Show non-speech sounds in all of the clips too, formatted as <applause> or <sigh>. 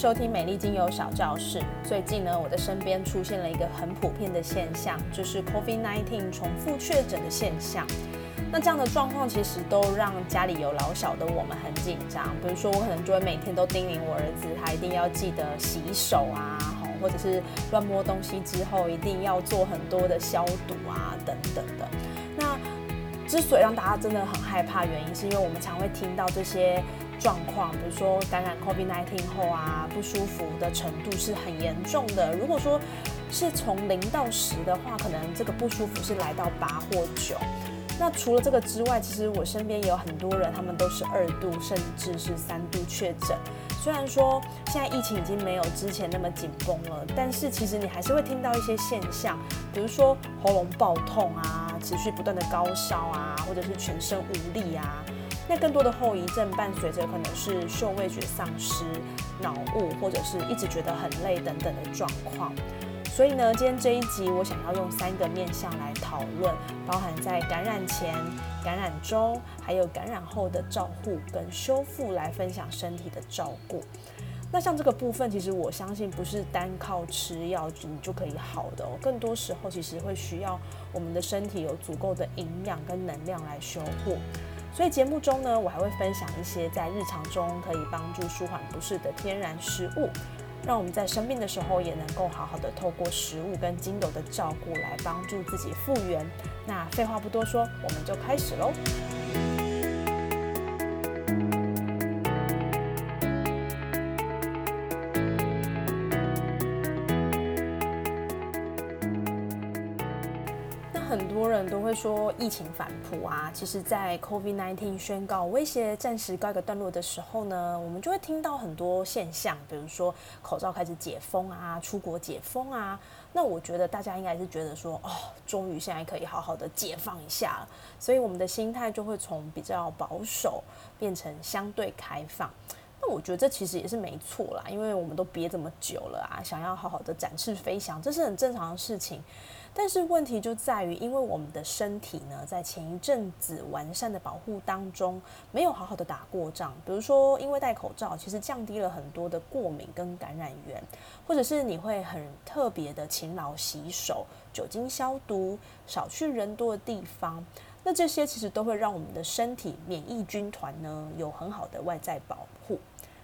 收听美丽精油小教室。最近呢，我的身边出现了一个很普遍的现象，就是 COVID-19 重复确诊的现象。那这样的状况其实都让家里有老小的我们很紧张。比如说，我可能就会每天都叮咛我儿子，他一定要记得洗手啊，或者是乱摸东西之后一定要做很多的消毒啊，等等的。那之所以让大家真的很害怕，原因是因为我们常会听到这些状况，比如说感染 COVID-19 后啊，不舒服的程度是很严重的。如果说是从零到十的话，可能这个不舒服是来到八或九。那除了这个之外，其实我身边也有很多人，他们都是二度甚至是三度确诊。虽然说现在疫情已经没有之前那么紧绷了，但是其实你还是会听到一些现象，比如说喉咙爆痛啊，持续不断的高烧啊，或者是全身无力啊。那更多的后遗症伴随着可能是嗅味觉丧失、脑雾，或者是一直觉得很累等等的状况。所以呢，今天这一集我想要用三个面向来讨论，包含在感染前、感染中，还有感染后的照护跟修复来分享身体的照顾。那像这个部分，其实我相信不是单靠吃药你就可以好的哦，更多时候其实会需要我们的身体有足够的营养跟能量来修护。所以节目中呢，我还会分享一些在日常中可以帮助舒缓不适的天然食物。让我们在生病的时候也能够好好的透过食物跟精油的照顾来帮助自己复原。那废话不多说，我们就开始喽。说疫情反扑啊，其实，在 COVID-19 宣告威胁暂时告一个段落的时候呢，我们就会听到很多现象，比如说口罩开始解封啊，出国解封啊。那我觉得大家应该是觉得说，哦，终于现在可以好好的解放一下了，所以我们的心态就会从比较保守变成相对开放。那我觉得这其实也是没错啦，因为我们都憋这么久了啊，想要好好的展翅飞翔，这是很正常的事情。但是问题就在于，因为我们的身体呢，在前一阵子完善的保护当中，没有好好的打过仗。比如说，因为戴口罩，其实降低了很多的过敏跟感染源，或者是你会很特别的勤劳洗手、酒精消毒、少去人多的地方，那这些其实都会让我们的身体免疫军团呢有很好的外在保护。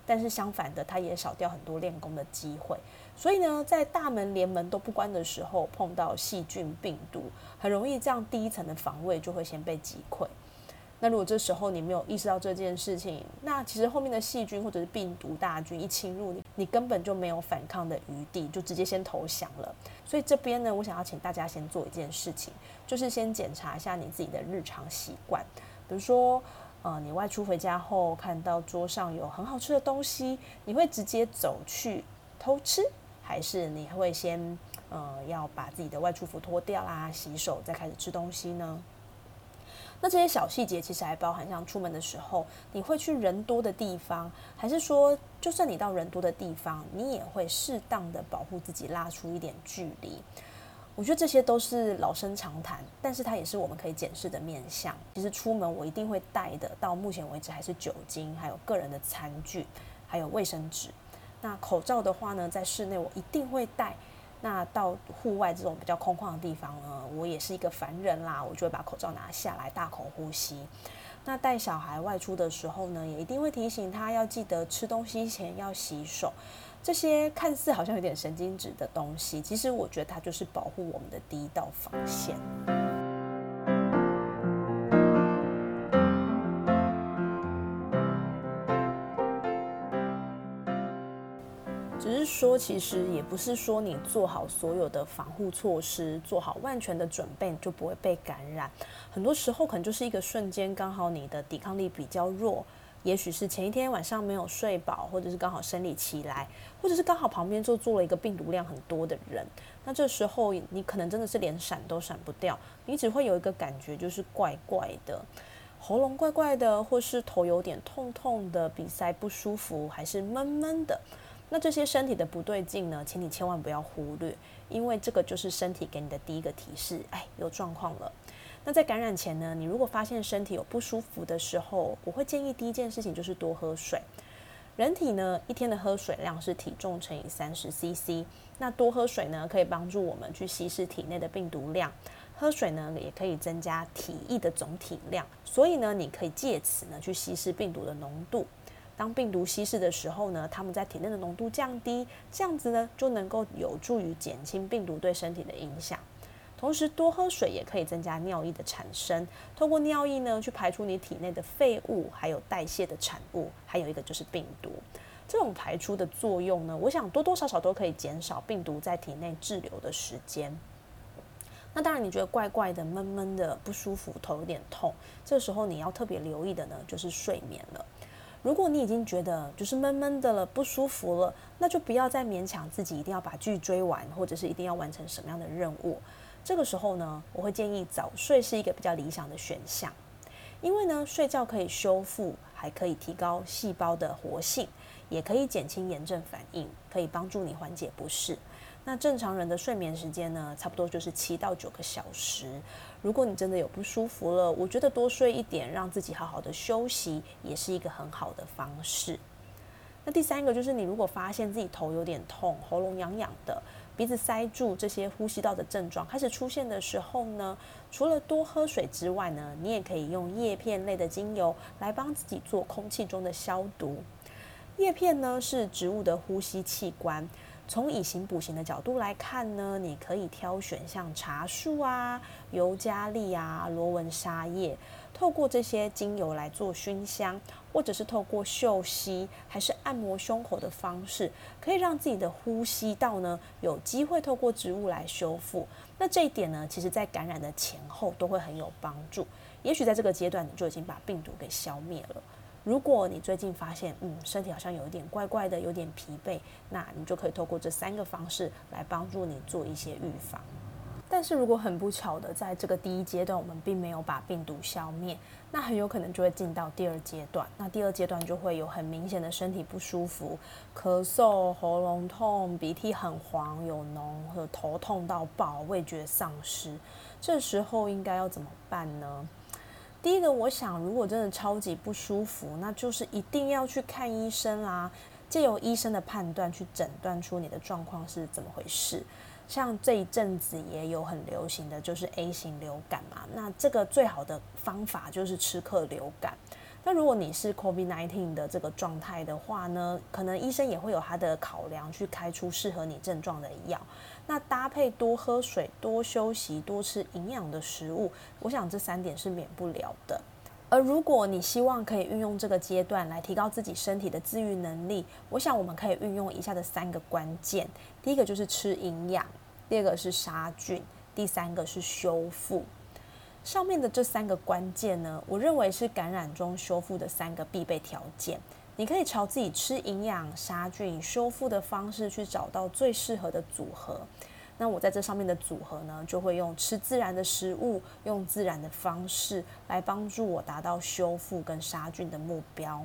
但是相反的，它也少掉很多练功的机会。所以呢，在大门连门都不关的时候，碰到细菌病毒，很容易这样第一层的防卫就会先被击溃。那如果这时候你没有意识到这件事情，那其实后面的细菌或者是病毒大军一侵入你，你根本就没有反抗的余地，就直接先投降了。所以这边呢，我想要请大家先做一件事情，就是先检查一下你自己的日常习惯，比如说，呃，你外出回家后看到桌上有很好吃的东西，你会直接走去偷吃？还是你会先，呃，要把自己的外出服脱掉啦，洗手再开始吃东西呢？那这些小细节其实还包含像出门的时候，你会去人多的地方，还是说，就算你到人多的地方，你也会适当的保护自己，拉出一点距离？我觉得这些都是老生常谈，但是它也是我们可以检视的面相。其实出门我一定会带的，到目前为止还是酒精，还有个人的餐具，还有卫生纸。那口罩的话呢，在室内我一定会戴。那到户外这种比较空旷的地方呢，我也是一个凡人啦，我就会把口罩拿下来，大口呼吸。那带小孩外出的时候呢，也一定会提醒他要记得吃东西前要洗手。这些看似好像有点神经质的东西，其实我觉得它就是保护我们的第一道防线。只是说，其实也不是说你做好所有的防护措施，做好万全的准备，你就不会被感染。很多时候可能就是一个瞬间，刚好你的抵抗力比较弱，也许是前一天晚上没有睡饱，或者是刚好生理期来，或者是刚好旁边就坐了一个病毒量很多的人。那这时候你可能真的是连闪都闪不掉，你只会有一个感觉就是怪怪的，喉咙怪怪的，或是头有点痛痛的，鼻塞不舒服，还是闷闷的。那这些身体的不对劲呢，请你千万不要忽略，因为这个就是身体给你的第一个提示，哎，有状况了。那在感染前呢，你如果发现身体有不舒服的时候，我会建议第一件事情就是多喝水。人体呢一天的喝水量是体重乘以三十 CC，那多喝水呢可以帮助我们去稀释体内的病毒量，喝水呢也可以增加体液的总体量，所以呢你可以借此呢去稀释病毒的浓度。当病毒稀释的时候呢，它们在体内的浓度降低，这样子呢就能够有助于减轻病毒对身体的影响。同时，多喝水也可以增加尿液的产生，透过尿液呢去排出你体内的废物，还有代谢的产物，还有一个就是病毒。这种排出的作用呢，我想多多少少都可以减少病毒在体内滞留的时间。那当然，你觉得怪怪的、闷闷的、不舒服、头有点痛，这时候你要特别留意的呢，就是睡眠了。如果你已经觉得就是闷闷的了、不舒服了，那就不要再勉强自己一定要把剧追完，或者是一定要完成什么样的任务。这个时候呢，我会建议早睡是一个比较理想的选项，因为呢，睡觉可以修复，还可以提高细胞的活性，也可以减轻炎症反应，可以帮助你缓解不适。那正常人的睡眠时间呢，差不多就是七到九个小时。如果你真的有不舒服了，我觉得多睡一点，让自己好好的休息，也是一个很好的方式。那第三个就是，你如果发现自己头有点痛，喉咙痒痒的。鼻子塞住这些呼吸道的症状开始出现的时候呢，除了多喝水之外呢，你也可以用叶片类的精油来帮自己做空气中的消毒。叶片呢是植物的呼吸器官，从以形补形的角度来看呢，你可以挑选像茶树啊、尤加利啊、罗纹沙叶。透过这些精油来做熏香，或者是透过嗅吸，还是按摩胸口的方式，可以让自己的呼吸道呢有机会透过植物来修复。那这一点呢，其实在感染的前后都会很有帮助。也许在这个阶段你就已经把病毒给消灭了。如果你最近发现，嗯，身体好像有一点怪怪的，有点疲惫，那你就可以透过这三个方式来帮助你做一些预防。但是如果很不巧的，在这个第一阶段我们并没有把病毒消灭，那很有可能就会进到第二阶段。那第二阶段就会有很明显的身体不舒服，咳嗽、喉咙痛、鼻涕很黄有脓和头痛到爆、味觉丧失。这时候应该要怎么办呢？第一个，我想如果真的超级不舒服，那就是一定要去看医生啦，借由医生的判断去诊断出你的状况是怎么回事。像这一阵子也有很流行的就是 A 型流感嘛，那这个最好的方法就是吃克流感。那如果你是 COVID-19 的这个状态的话呢，可能医生也会有他的考量，去开出适合你症状的药。那搭配多喝水、多休息、多吃营养的食物，我想这三点是免不了的。而如果你希望可以运用这个阶段来提高自己身体的自愈能力，我想我们可以运用以下的三个关键：第一个就是吃营养，第二个是杀菌，第三个是修复。上面的这三个关键呢，我认为是感染中修复的三个必备条件。你可以朝自己吃营养、杀菌、修复的方式去找到最适合的组合。那我在这上面的组合呢，就会用吃自然的食物，用自然的方式来帮助我达到修复跟杀菌的目标。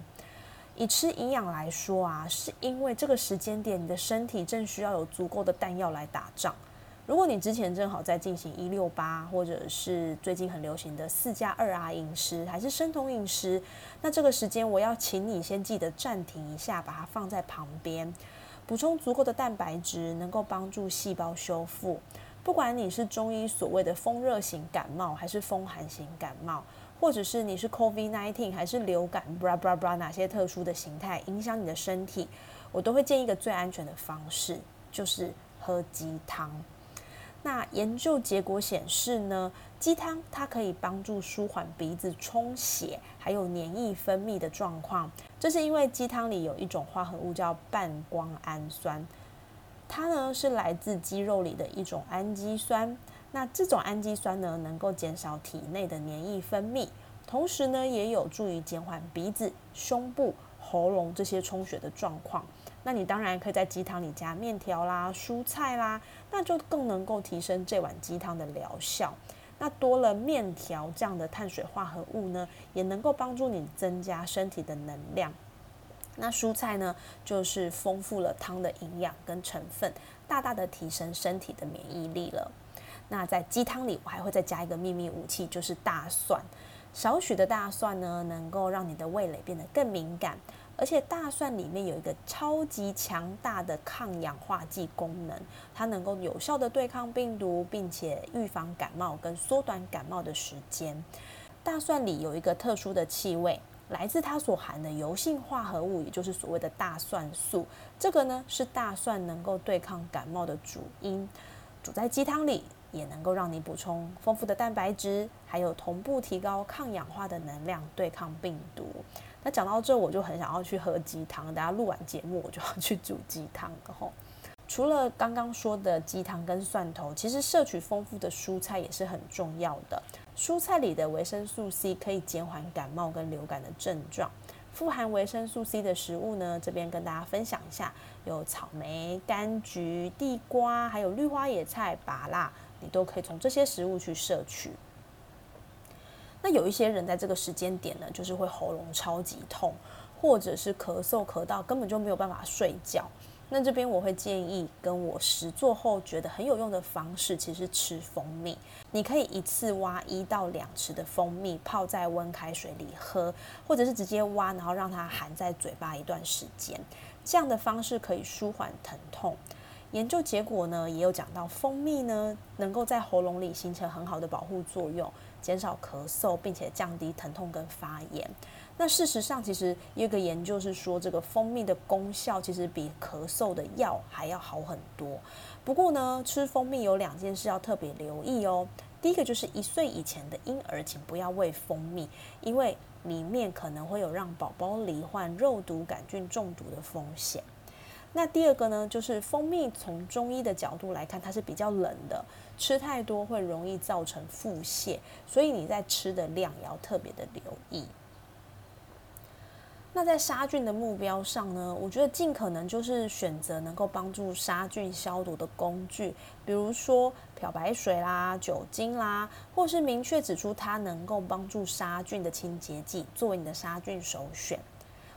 以吃营养来说啊，是因为这个时间点你的身体正需要有足够的弹药来打仗。如果你之前正好在进行一六八，或者是最近很流行的四加二 R 饮食，还是生酮饮食，那这个时间我要请你先记得暂停一下，把它放在旁边。补充足够的蛋白质，能够帮助细胞修复。不管你是中医所谓的风热型感冒，还是风寒型感冒，或者是你是 COVID-19 还是流感，bra bra bra 哪些特殊的形态影响你的身体，我都会建议一个最安全的方式，就是喝鸡汤。那研究结果显示呢，鸡汤它可以帮助舒缓鼻子充血，还有黏液分泌的状况。这是因为鸡汤里有一种化合物叫半胱氨酸，它呢是来自鸡肉里的一种氨基酸。那这种氨基酸呢，能够减少体内的黏液分泌，同时呢，也有助于减缓鼻子、胸部、喉咙这些充血的状况。那你当然可以在鸡汤里加面条啦、蔬菜啦，那就更能够提升这碗鸡汤的疗效。那多了面条这样的碳水化合物呢，也能够帮助你增加身体的能量。那蔬菜呢，就是丰富了汤的营养跟成分，大大的提升身体的免疫力了。那在鸡汤里，我还会再加一个秘密武器，就是大蒜。少许的大蒜呢，能够让你的味蕾变得更敏感。而且大蒜里面有一个超级强大的抗氧化剂功能，它能够有效的对抗病毒，并且预防感冒跟缩短感冒的时间。大蒜里有一个特殊的气味，来自它所含的油性化合物，也就是所谓的大蒜素。这个呢是大蒜能够对抗感冒的主因。煮在鸡汤里，也能够让你补充丰富的蛋白质，还有同步提高抗氧化的能量，对抗病毒。那讲到这，我就很想要去喝鸡汤。等下录完节目，我就要去煮鸡汤。然后，除了刚刚说的鸡汤跟蒜头，其实摄取丰富的蔬菜也是很重要的。蔬菜里的维生素 C 可以减缓感冒跟流感的症状。富含维生素 C 的食物呢，这边跟大家分享一下，有草莓、柑橘、地瓜，还有绿花野菜、芭辣，你都可以从这些食物去摄取。那有一些人在这个时间点呢，就是会喉咙超级痛，或者是咳嗽咳到根本就没有办法睡觉。那这边我会建议，跟我实做后觉得很有用的方式，其实吃蜂蜜。你可以一次挖一到两匙的蜂蜜，泡在温开水里喝，或者是直接挖，然后让它含在嘴巴一段时间。这样的方式可以舒缓疼痛。研究结果呢，也有讲到蜂蜜呢，能够在喉咙里形成很好的保护作用。减少咳嗽，并且降低疼痛跟发炎。那事实上，其实有一个研究是说，这个蜂蜜的功效其实比咳嗽的药还要好很多。不过呢，吃蜂蜜有两件事要特别留意哦。第一个就是一岁以前的婴儿，请不要喂蜂蜜，因为里面可能会有让宝宝罹患肉毒杆菌中毒的风险。那第二个呢，就是蜂蜜从中医的角度来看，它是比较冷的，吃太多会容易造成腹泻，所以你在吃的量也要特别的留意。那在杀菌的目标上呢，我觉得尽可能就是选择能够帮助杀菌消毒的工具，比如说漂白水啦、酒精啦，或是明确指出它能够帮助杀菌的清洁剂，作为你的杀菌首选。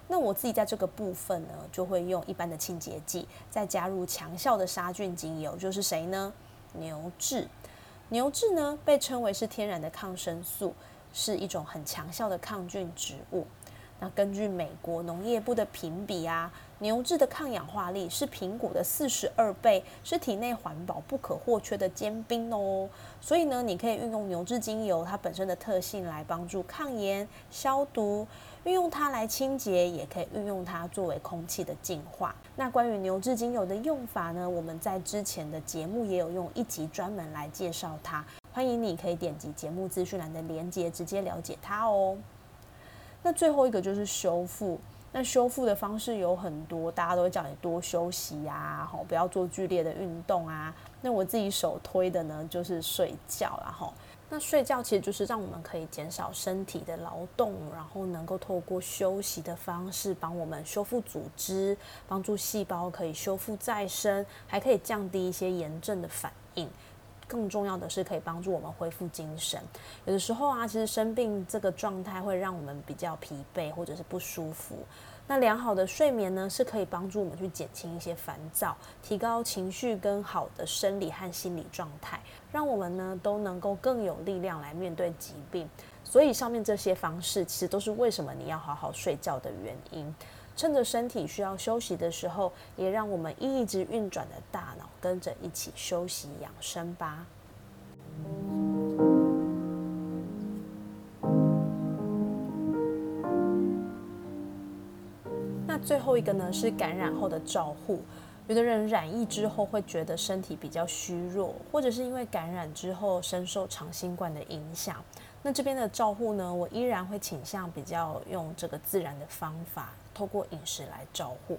那我自己在这个部分呢，就会用一般的清洁剂，再加入强效的杀菌精油，就是谁呢？牛至。牛至呢，被称为是天然的抗生素，是一种很强效的抗菌植物。那根据美国农业部的评比啊，牛至的抗氧化力是苹果的四十二倍，是体内环保不可或缺的尖兵哦。所以呢，你可以运用牛至精油它本身的特性来帮助抗炎、消毒，运用它来清洁，也可以运用它作为空气的净化。那关于牛至精油的用法呢，我们在之前的节目也有用一集专门来介绍它，欢迎你可以点击节目资讯栏的链接，直接了解它哦。那最后一个就是修复。那修复的方式有很多，大家都会叫你多休息呀，吼，不要做剧烈的运动啊。那我自己首推的呢，就是睡觉，啦，吼那睡觉其实就是让我们可以减少身体的劳动，然后能够透过休息的方式帮我们修复组织，帮助细胞可以修复再生，还可以降低一些炎症的反应。更重要的是，可以帮助我们恢复精神。有的时候啊，其实生病这个状态会让我们比较疲惫或者是不舒服。那良好的睡眠呢，是可以帮助我们去减轻一些烦躁，提高情绪跟好的生理和心理状态，让我们呢都能够更有力量来面对疾病。所以上面这些方式，其实都是为什么你要好好睡觉的原因。趁着身体需要休息的时候，也让我们一直运转的大脑跟着一起休息养生吧。最后一个呢，是感染后的照护。有的人染疫之后会觉得身体比较虚弱，或者是因为感染之后深受长新冠的影响。那这边的照护呢，我依然会倾向比较用这个自然的方法。透过饮食来照护，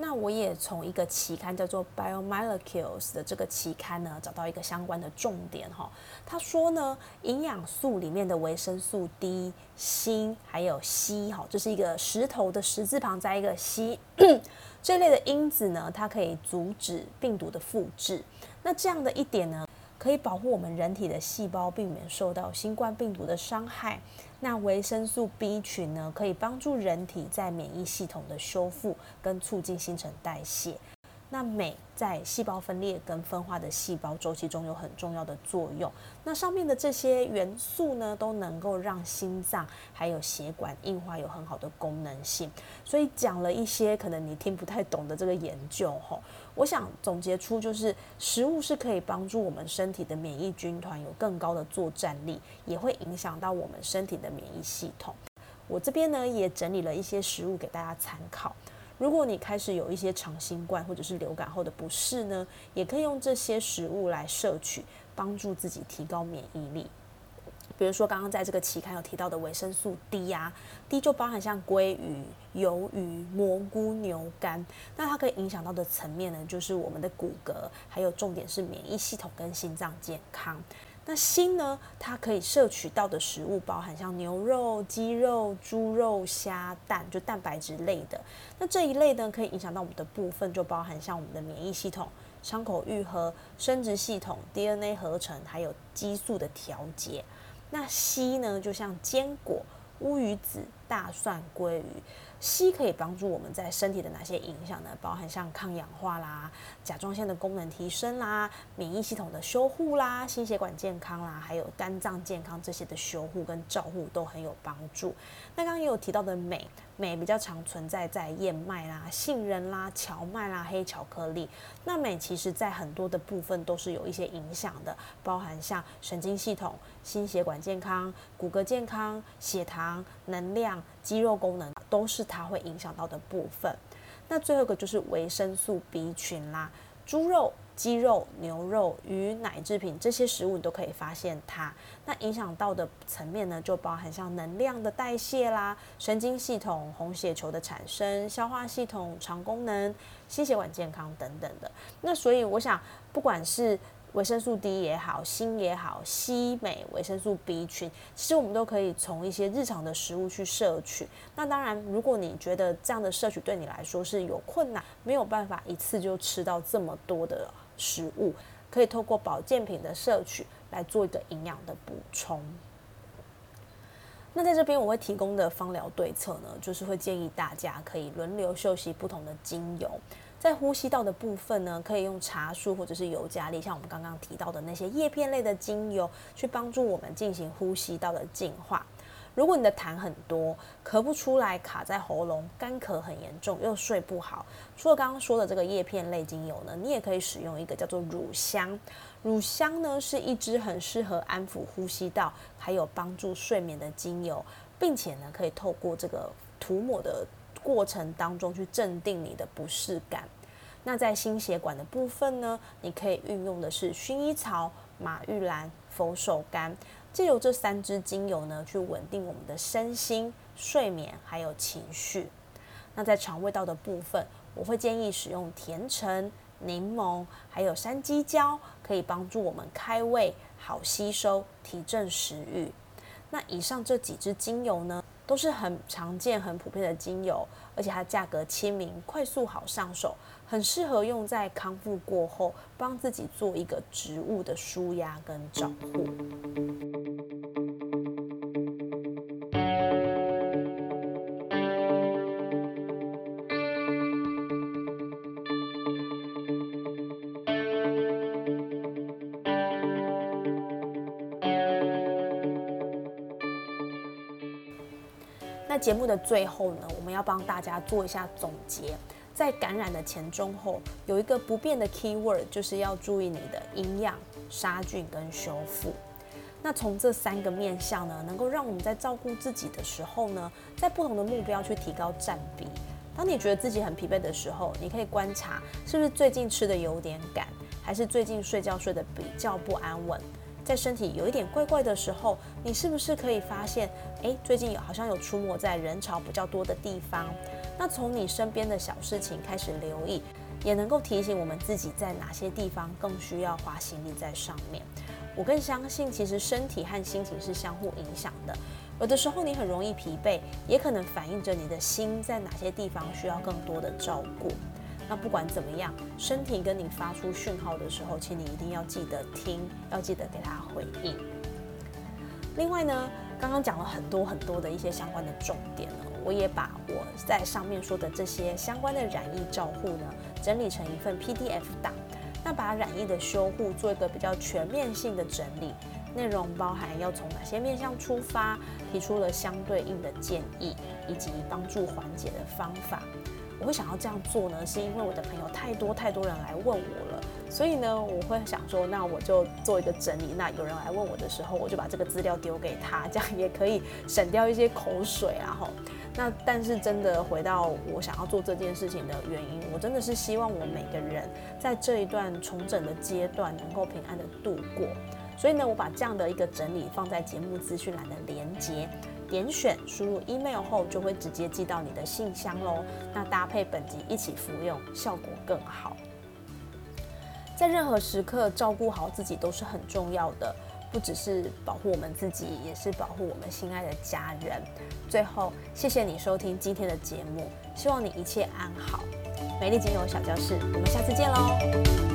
那我也从一个期刊叫做 Biomolecules 的这个期刊呢，找到一个相关的重点哈。他说呢，营养素里面的维生素 D、锌还有硒哈，这是一个石头的十字旁加一个硒 <clears throat> 这类的因子呢，它可以阻止病毒的复制。那这样的一点呢，可以保护我们人体的细胞，避免受到新冠病毒的伤害。那维生素 B 群呢，可以帮助人体在免疫系统的修复跟促进新陈代谢。那镁在细胞分裂跟分化的细胞周期中有很重要的作用。那上面的这些元素呢，都能够让心脏还有血管硬化有很好的功能性。所以讲了一些可能你听不太懂的这个研究吼，我想总结出就是食物是可以帮助我们身体的免疫军团有更高的作战力，也会影响到我们身体的免疫系统。我这边呢也整理了一些食物给大家参考。如果你开始有一些长新冠或者是流感后的不适呢，也可以用这些食物来摄取，帮助自己提高免疫力。比如说刚刚在这个期刊有提到的维生素 D 呀，D 就包含像鲑鱼、鱿鱼、蘑菇、牛肝，那它可以影响到的层面呢，就是我们的骨骼，还有重点是免疫系统跟心脏健康。那锌呢？它可以摄取到的食物包含像牛肉、鸡肉、猪肉、虾、蛋，就蛋白质类的。那这一类呢，可以影响到我们的部分，就包含像我们的免疫系统、伤口愈合、生殖系统、DNA 合成，还有激素的调节。那硒呢，就像坚果、乌鱼子、大蒜、鲑鱼。硒可以帮助我们在身体的哪些影响呢？包含像抗氧化啦、甲状腺的功能提升啦、免疫系统的修护啦、心血管健康啦，还有肝脏健康这些的修护跟照护都很有帮助。那刚刚也有提到的镁。镁比较常存在在燕麦啦、杏仁啦、荞麦啦、黑巧克力。那镁其实在很多的部分都是有一些影响的，包含像神经系统、心血管健康、骨骼健康、血糖、能量、肌肉功能，都是它会影响到的部分。那最后一个就是维生素 B 群啦，猪肉。鸡肉、牛肉、鱼、奶制品这些食物，你都可以发现它。那影响到的层面呢，就包含像能量的代谢啦、神经系统、红血球的产生、消化系统、肠功能、心血管健康等等的。那所以我想，不管是维生素 D 也好，锌也好，硒、镁、维生素 B 群，其实我们都可以从一些日常的食物去摄取。那当然，如果你觉得这样的摄取对你来说是有困难，没有办法一次就吃到这么多的食物，可以透过保健品的摄取来做一个营养的补充。那在这边我会提供的芳疗对策呢，就是会建议大家可以轮流休息不同的精油。在呼吸道的部分呢，可以用茶树或者是尤加利，像我们刚刚提到的那些叶片类的精油，去帮助我们进行呼吸道的净化。如果你的痰很多，咳不出来，卡在喉咙，干咳很严重，又睡不好，除了刚刚说的这个叶片类精油呢，你也可以使用一个叫做乳香。乳香呢是一支很适合安抚呼吸道，还有帮助睡眠的精油，并且呢可以透过这个涂抹的。过程当中去镇定你的不适感。那在心血管的部分呢，你可以运用的是薰衣草、马玉兰、佛手柑，借由这三支精油呢，去稳定我们的身心、睡眠还有情绪。那在肠胃道的部分，我会建议使用甜橙、柠檬还有山鸡椒，可以帮助我们开胃、好吸收、提振食欲。那以上这几支精油呢？都是很常见、很普遍的精油，而且它价格亲民、快速好上手，很适合用在康复过后，帮自己做一个植物的舒压跟照护。节目的最后呢，我们要帮大家做一下总结。在感染的前、中、后，有一个不变的 key word，就是要注意你的营养、杀菌跟修复。那从这三个面向呢，能够让我们在照顾自己的时候呢，在不同的目标去提高占比。当你觉得自己很疲惫的时候，你可以观察是不是最近吃的有点赶，还是最近睡觉睡得比较不安稳。在身体有一点怪怪的时候，你是不是可以发现，哎，最近好像有出没在人潮比较多的地方？那从你身边的小事情开始留意，也能够提醒我们自己在哪些地方更需要花心力在上面。我更相信，其实身体和心情是相互影响的。有的时候你很容易疲惫，也可能反映着你的心在哪些地方需要更多的照顾。那不管怎么样，身体跟你发出讯号的时候，请你一定要记得听，要记得给他回应。另外呢，刚刚讲了很多很多的一些相关的重点呢，我也把我在上面说的这些相关的染疫照护呢，整理成一份 PDF 档。那把染疫的修护做一个比较全面性的整理，内容包含要从哪些面向出发，提出了相对应的建议，以及帮助缓解的方法。我会想要这样做呢，是因为我的朋友太多太多人来问我了，所以呢，我会想说，那我就做一个整理。那有人来问我的时候，我就把这个资料丢给他，这样也可以省掉一些口水啊。吼，那但是真的回到我想要做这件事情的原因，我真的是希望我每个人在这一段重整的阶段能够平安的度过。所以呢，我把这样的一个整理放在节目资讯栏的连接。点选输入 email 后，就会直接寄到你的信箱喽。那搭配本集一起服用，效果更好。在任何时刻，照顾好自己都是很重要的，不只是保护我们自己，也是保护我们心爱的家人。最后，谢谢你收听今天的节目，希望你一切安好。美丽精油小教室，我们下次见喽。